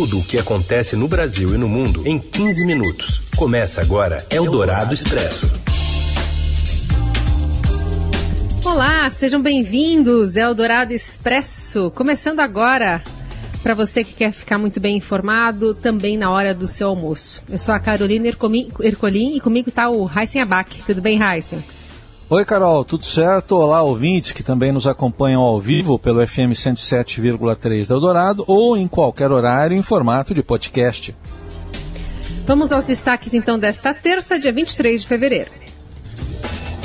tudo o que acontece no Brasil e no mundo em 15 minutos. Começa agora Eldorado Expresso. Olá, sejam bem-vindos. Eldorado Expresso. Começando agora. Para você que quer ficar muito bem informado, também na hora do seu almoço. Eu sou a Carolina Ercolim e comigo está o Heisen Abac. Tudo bem, Heisen? Oi, Carol, tudo certo? Olá, ouvintes que também nos acompanham ao vivo pelo FM 107,3 da Eldorado ou em qualquer horário em formato de podcast. Vamos aos destaques então desta terça, dia 23 de fevereiro.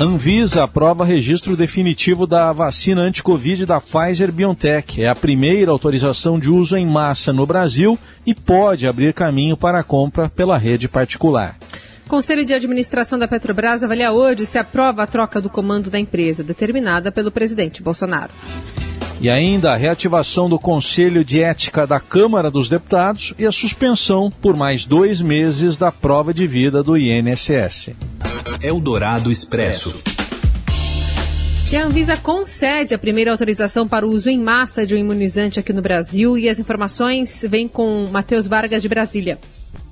Anvisa aprova registro definitivo da vacina anti-Covid da Pfizer BioNTech. É a primeira autorização de uso em massa no Brasil e pode abrir caminho para a compra pela rede particular. Conselho de Administração da Petrobras avalia hoje se aprova a troca do comando da empresa, determinada pelo presidente Bolsonaro. E ainda a reativação do Conselho de Ética da Câmara dos Deputados e a suspensão por mais dois meses da prova de vida do INSS. Eldorado Expresso. E a Anvisa concede a primeira autorização para o uso em massa de um imunizante aqui no Brasil e as informações vêm com Matheus Vargas de Brasília.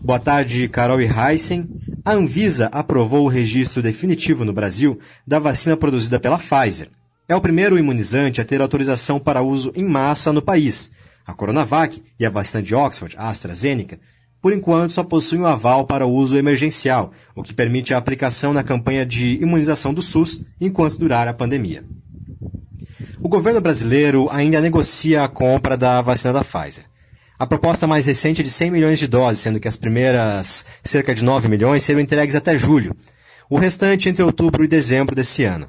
Boa tarde, Carol e Heisen. A Anvisa aprovou o registro definitivo no Brasil da vacina produzida pela Pfizer. É o primeiro imunizante a ter autorização para uso em massa no país. A Coronavac e a vacina de Oxford, a AstraZeneca, por enquanto só possuem o aval para uso emergencial, o que permite a aplicação na campanha de imunização do SUS enquanto durar a pandemia. O governo brasileiro ainda negocia a compra da vacina da Pfizer. A proposta mais recente é de 100 milhões de doses, sendo que as primeiras cerca de 9 milhões serão entregues até julho. O restante entre outubro e dezembro desse ano.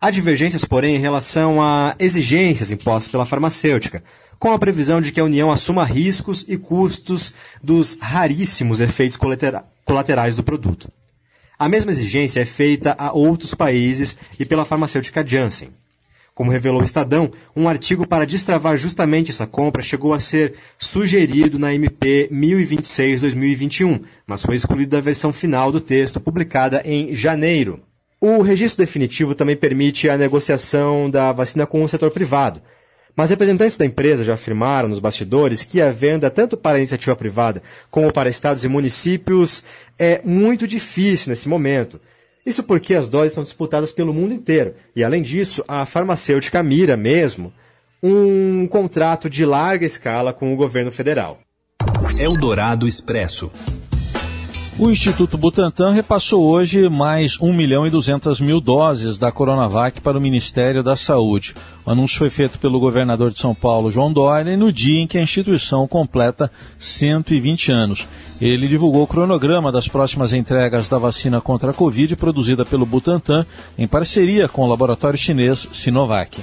Há divergências, porém, em relação a exigências impostas pela farmacêutica, com a previsão de que a União assuma riscos e custos dos raríssimos efeitos colaterais do produto. A mesma exigência é feita a outros países e pela farmacêutica Janssen. Como revelou o Estadão, um artigo para destravar justamente essa compra chegou a ser sugerido na MP 1026-2021, mas foi excluído da versão final do texto, publicada em janeiro. O registro definitivo também permite a negociação da vacina com o setor privado. Mas representantes da empresa já afirmaram nos bastidores que a venda, tanto para iniciativa privada como para estados e municípios, é muito difícil nesse momento. Isso porque as doses são disputadas pelo mundo inteiro. E, além disso, a farmacêutica mira mesmo um contrato de larga escala com o governo federal. Eldorado Expresso. O Instituto Butantan repassou hoje mais 1 milhão e 200 mil doses da Coronavac para o Ministério da Saúde. O anúncio foi feito pelo governador de São Paulo, João Dória, no dia em que a instituição completa 120 anos. Ele divulgou o cronograma das próximas entregas da vacina contra a Covid produzida pelo Butantan em parceria com o laboratório chinês Sinovac.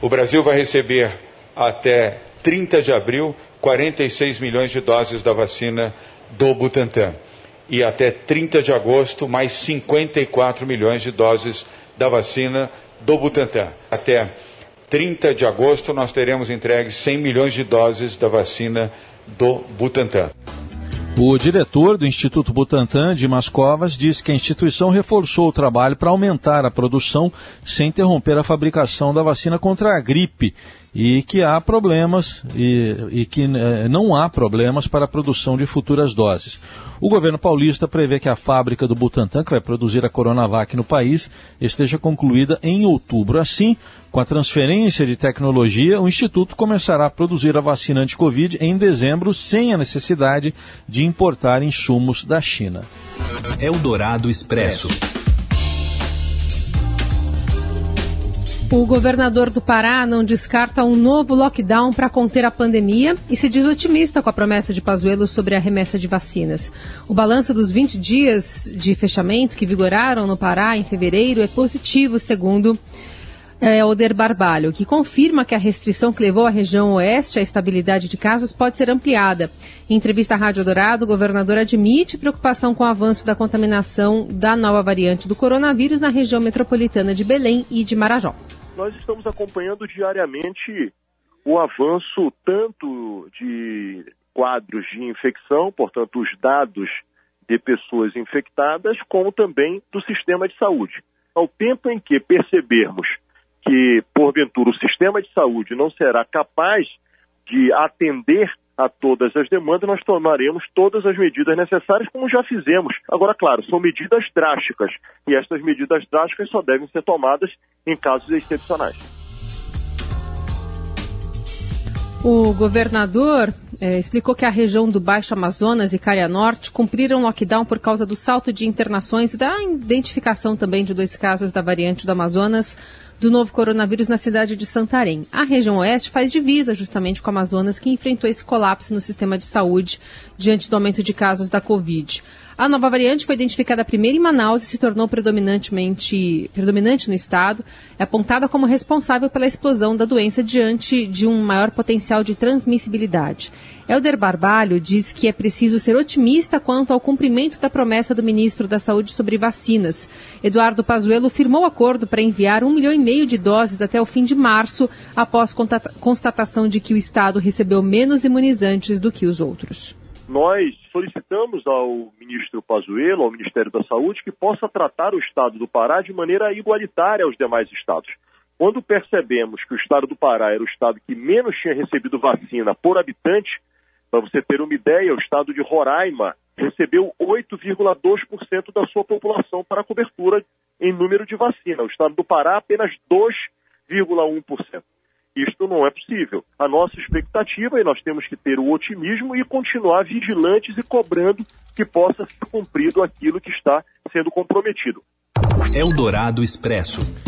O Brasil vai receber até 30 de abril 46 milhões de doses da vacina do Butantan e até 30 de agosto mais 54 milhões de doses da vacina do Butantan. Até 30 de agosto nós teremos entregues 100 milhões de doses da vacina do Butantan. O diretor do Instituto Butantan, Dimas Covas, disse que a instituição reforçou o trabalho para aumentar a produção sem interromper a fabricação da vacina contra a gripe e que há problemas e, e que eh, não há problemas para a produção de futuras doses. O governo paulista prevê que a fábrica do Butantan, que vai produzir a Coronavac no país, esteja concluída em outubro. Assim, com a transferência de tecnologia, o Instituto começará a produzir a vacina anti-Covid em dezembro, sem a necessidade de importar insumos da China. Eldorado Expresso. O governador do Pará não descarta um novo lockdown para conter a pandemia e se diz otimista com a promessa de Pazuello sobre a remessa de vacinas. O balanço dos 20 dias de fechamento que vigoraram no Pará em fevereiro é positivo, segundo é, Oder Barbalho, que confirma que a restrição que levou a região oeste à estabilidade de casos pode ser ampliada. Em entrevista à Rádio Dourado, o governador admite preocupação com o avanço da contaminação da nova variante do coronavírus na região metropolitana de Belém e de Marajó nós estamos acompanhando diariamente o avanço tanto de quadros de infecção, portanto, os dados de pessoas infectadas, como também do sistema de saúde. Ao tempo em que percebermos que, porventura, o sistema de saúde não será capaz de atender a todas as demandas, nós tomaremos todas as medidas necessárias, como já fizemos. Agora, claro, são medidas drásticas, e estas medidas drásticas só devem ser tomadas em casos excepcionais. O governador eh, explicou que a região do Baixo Amazonas e Caria Norte cumpriram lockdown por causa do salto de internações e da identificação também de dois casos da variante do Amazonas do novo coronavírus na cidade de Santarém. A região oeste faz divisa justamente com o Amazonas, que enfrentou esse colapso no sistema de saúde diante do aumento de casos da Covid. A nova variante foi identificada primeiro em Manaus e se tornou predominantemente predominante no estado. É apontada como responsável pela explosão da doença diante de um maior potencial de transmissibilidade. Helder Barbalho diz que é preciso ser otimista quanto ao cumprimento da promessa do ministro da Saúde sobre vacinas. Eduardo Pazuello firmou acordo para enviar um milhão e meio de doses até o fim de março, após constatação de que o estado recebeu menos imunizantes do que os outros nós solicitamos ao ministro Pazuello, ao Ministério da Saúde, que possa tratar o estado do Pará de maneira igualitária aos demais estados. Quando percebemos que o estado do Pará era o estado que menos tinha recebido vacina por habitante, para você ter uma ideia, o estado de Roraima recebeu 8,2% da sua população para cobertura em número de vacina. O estado do Pará apenas 2,1%. Isto não é possível. A nossa expectativa, e nós temos que ter o otimismo e continuar vigilantes e cobrando que possa ser cumprido aquilo que está sendo comprometido. Eldorado Expresso.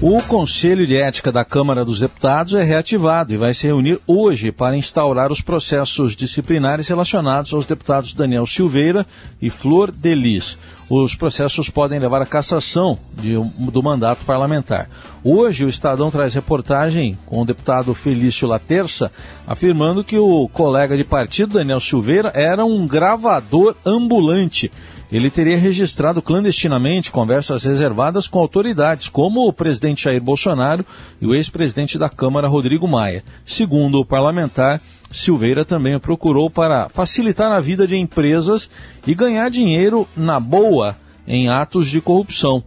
O Conselho de Ética da Câmara dos Deputados é reativado e vai se reunir hoje para instaurar os processos disciplinares relacionados aos deputados Daniel Silveira e Flor Delis. Os processos podem levar à cassação de, do mandato parlamentar. Hoje, o Estadão traz reportagem com o deputado Felício Laterça, afirmando que o colega de partido, Daniel Silveira, era um gravador ambulante ele teria registrado clandestinamente conversas reservadas com autoridades, como o presidente Jair Bolsonaro e o ex-presidente da Câmara, Rodrigo Maia. Segundo o parlamentar, Silveira também procurou para facilitar a vida de empresas e ganhar dinheiro na boa em atos de corrupção.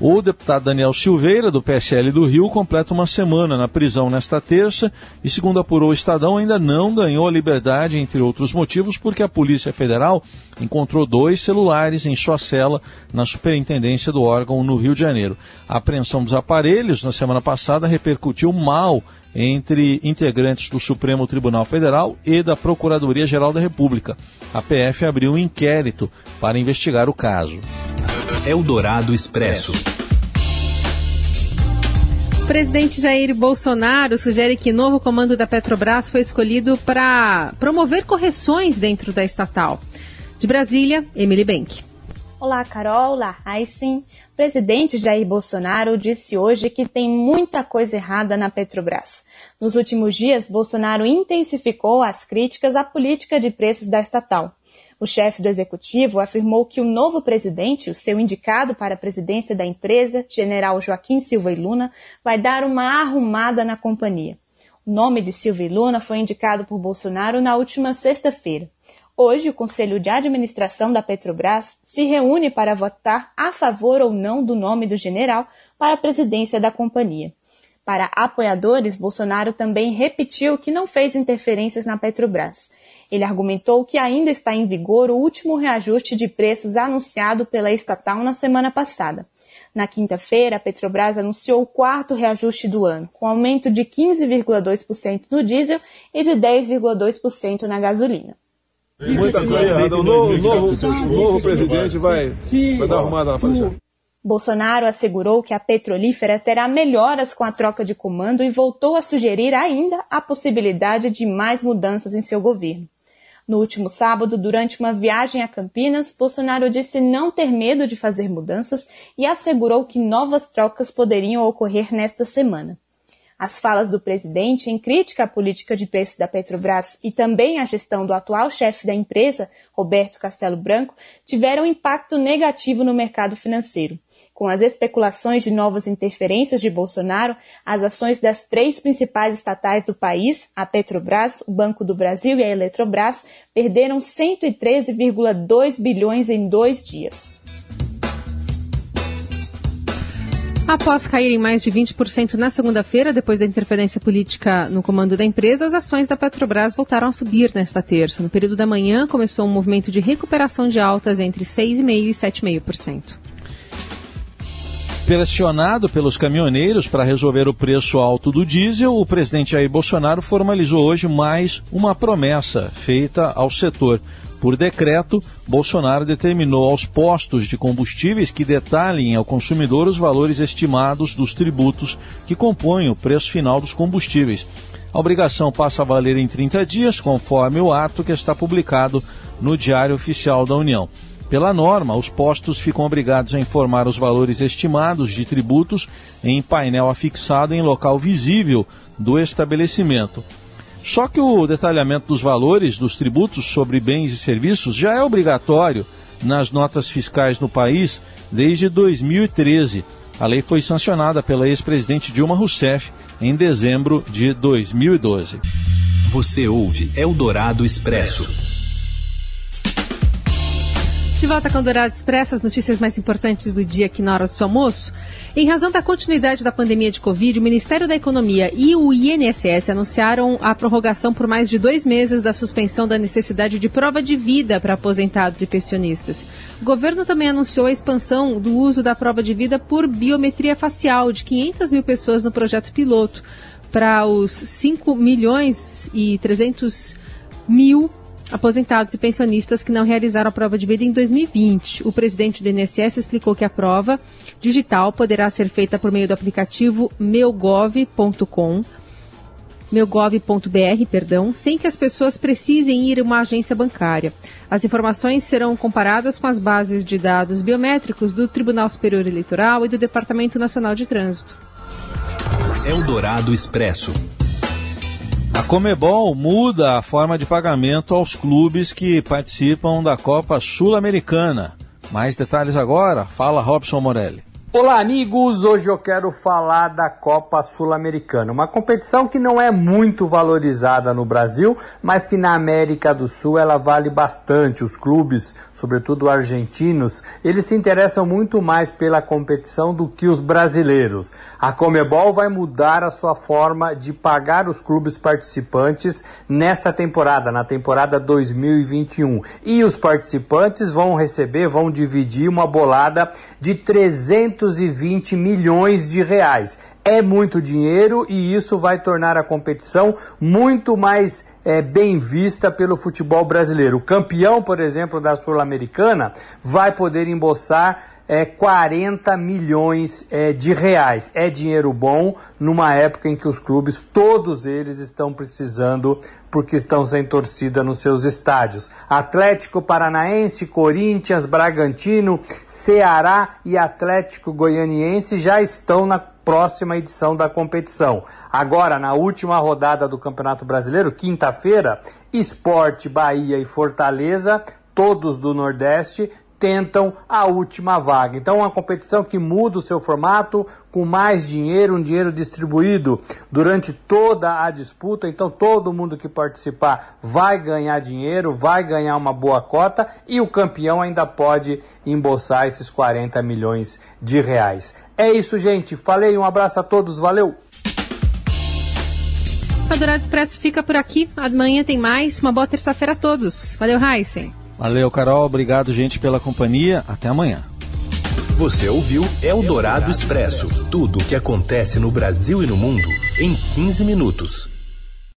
O deputado Daniel Silveira, do PSL do Rio, completa uma semana na prisão nesta terça e, segundo apurou o Estadão, ainda não ganhou a liberdade, entre outros motivos, porque a Polícia Federal encontrou dois celulares em sua cela na superintendência do órgão no Rio de Janeiro. A apreensão dos aparelhos na semana passada repercutiu mal entre integrantes do Supremo Tribunal Federal e da Procuradoria-Geral da República. A PF abriu um inquérito para investigar o caso. Eldorado Expresso. O presidente Jair Bolsonaro sugere que novo comando da Petrobras foi escolhido para promover correções dentro da estatal. De Brasília, Emily Bank. Olá, Carol. Olá, Aysen. O presidente Jair Bolsonaro disse hoje que tem muita coisa errada na Petrobras. Nos últimos dias, Bolsonaro intensificou as críticas à política de preços da estatal. O chefe do executivo afirmou que o novo presidente, o seu indicado para a presidência da empresa, general Joaquim Silva e Luna, vai dar uma arrumada na companhia. O nome de Silva e Luna foi indicado por Bolsonaro na última sexta-feira. Hoje, o Conselho de Administração da Petrobras se reúne para votar a favor ou não do nome do general para a presidência da companhia. Para apoiadores, Bolsonaro também repetiu que não fez interferências na Petrobras. Ele argumentou que ainda está em vigor o último reajuste de preços anunciado pela estatal na semana passada. Na quinta-feira, a Petrobras anunciou o quarto reajuste do ano, com aumento de 15,2% no diesel e de 10,2% na gasolina. Muita coisa errada. O novo, novo, novo presidente vai, vai dar arrumada na faixa. Bolsonaro assegurou que a petrolífera terá melhoras com a troca de comando e voltou a sugerir ainda a possibilidade de mais mudanças em seu governo. No último sábado, durante uma viagem a Campinas, Bolsonaro disse não ter medo de fazer mudanças e assegurou que novas trocas poderiam ocorrer nesta semana. As falas do presidente em crítica à política de preço da Petrobras e também à gestão do atual chefe da empresa, Roberto Castelo Branco, tiveram impacto negativo no mercado financeiro. Com as especulações de novas interferências de Bolsonaro, as ações das três principais estatais do país, a Petrobras, o Banco do Brasil e a Eletrobras, perderam 113,2 bilhões em dois dias. Após caírem mais de 20% na segunda-feira, depois da interferência política no comando da empresa, as ações da Petrobras voltaram a subir nesta terça. No período da manhã, começou um movimento de recuperação de altas entre 6,5% e 7,5%. Pressionado pelos caminhoneiros para resolver o preço alto do diesel, o presidente Jair Bolsonaro formalizou hoje mais uma promessa feita ao setor. Por decreto, Bolsonaro determinou aos postos de combustíveis que detalhem ao consumidor os valores estimados dos tributos que compõem o preço final dos combustíveis. A obrigação passa a valer em 30 dias, conforme o ato que está publicado no Diário Oficial da União. Pela norma, os postos ficam obrigados a informar os valores estimados de tributos em painel afixado em local visível do estabelecimento. Só que o detalhamento dos valores dos tributos sobre bens e serviços já é obrigatório nas notas fiscais no país desde 2013. A lei foi sancionada pela ex-presidente Dilma Rousseff em dezembro de 2012. Você ouve Eldorado Expresso. De volta com o Dourado Expresso, as notícias mais importantes do dia aqui na hora do seu almoço. Em razão da continuidade da pandemia de Covid, o Ministério da Economia e o INSS anunciaram a prorrogação por mais de dois meses da suspensão da necessidade de prova de vida para aposentados e pensionistas. O governo também anunciou a expansão do uso da prova de vida por biometria facial de 500 mil pessoas no projeto piloto para os 5 milhões e 300 mil aposentados e pensionistas que não realizaram a prova de vida em 2020. O presidente do INSS explicou que a prova digital poderá ser feita por meio do aplicativo meugov.com meugov.br, perdão, sem que as pessoas precisem ir a uma agência bancária. As informações serão comparadas com as bases de dados biométricos do Tribunal Superior Eleitoral e do Departamento Nacional de Trânsito. Eldorado Expresso. A Comebol muda a forma de pagamento aos clubes que participam da Copa Sul-Americana. Mais detalhes agora? Fala Robson Morelli. Olá, amigos! Hoje eu quero falar da Copa Sul-Americana, uma competição que não é muito valorizada no Brasil, mas que na América do Sul ela vale bastante. Os clubes, sobretudo argentinos, eles se interessam muito mais pela competição do que os brasileiros. A Comebol vai mudar a sua forma de pagar os clubes participantes nesta temporada, na temporada 2021. E os participantes vão receber, vão dividir uma bolada de 300 220 milhões de reais. É muito dinheiro e isso vai tornar a competição muito mais é, bem vista pelo futebol brasileiro. O campeão, por exemplo, da Sul-Americana vai poder embolsar é, 40 milhões é, de reais. É dinheiro bom numa época em que os clubes, todos eles, estão precisando porque estão sem torcida nos seus estádios. Atlético Paranaense, Corinthians, Bragantino, Ceará e Atlético Goianiense já estão na próxima edição da competição. Agora, na última rodada do Campeonato Brasileiro, quinta-feira, Esporte, Bahia e Fortaleza, todos do Nordeste, tentam a última vaga. Então, uma competição que muda o seu formato, com mais dinheiro, um dinheiro distribuído durante toda a disputa. Então, todo mundo que participar vai ganhar dinheiro, vai ganhar uma boa cota e o campeão ainda pode embolsar esses 40 milhões de reais. É isso, gente. Falei, um abraço a todos, valeu! O Dourado Expresso fica por aqui. Amanhã tem mais. Uma boa terça-feira a todos. Valeu, Heisen. Valeu, Carol. Obrigado, gente, pela companhia. Até amanhã. Você ouviu Eldorado Expresso tudo o que acontece no Brasil e no mundo em 15 minutos.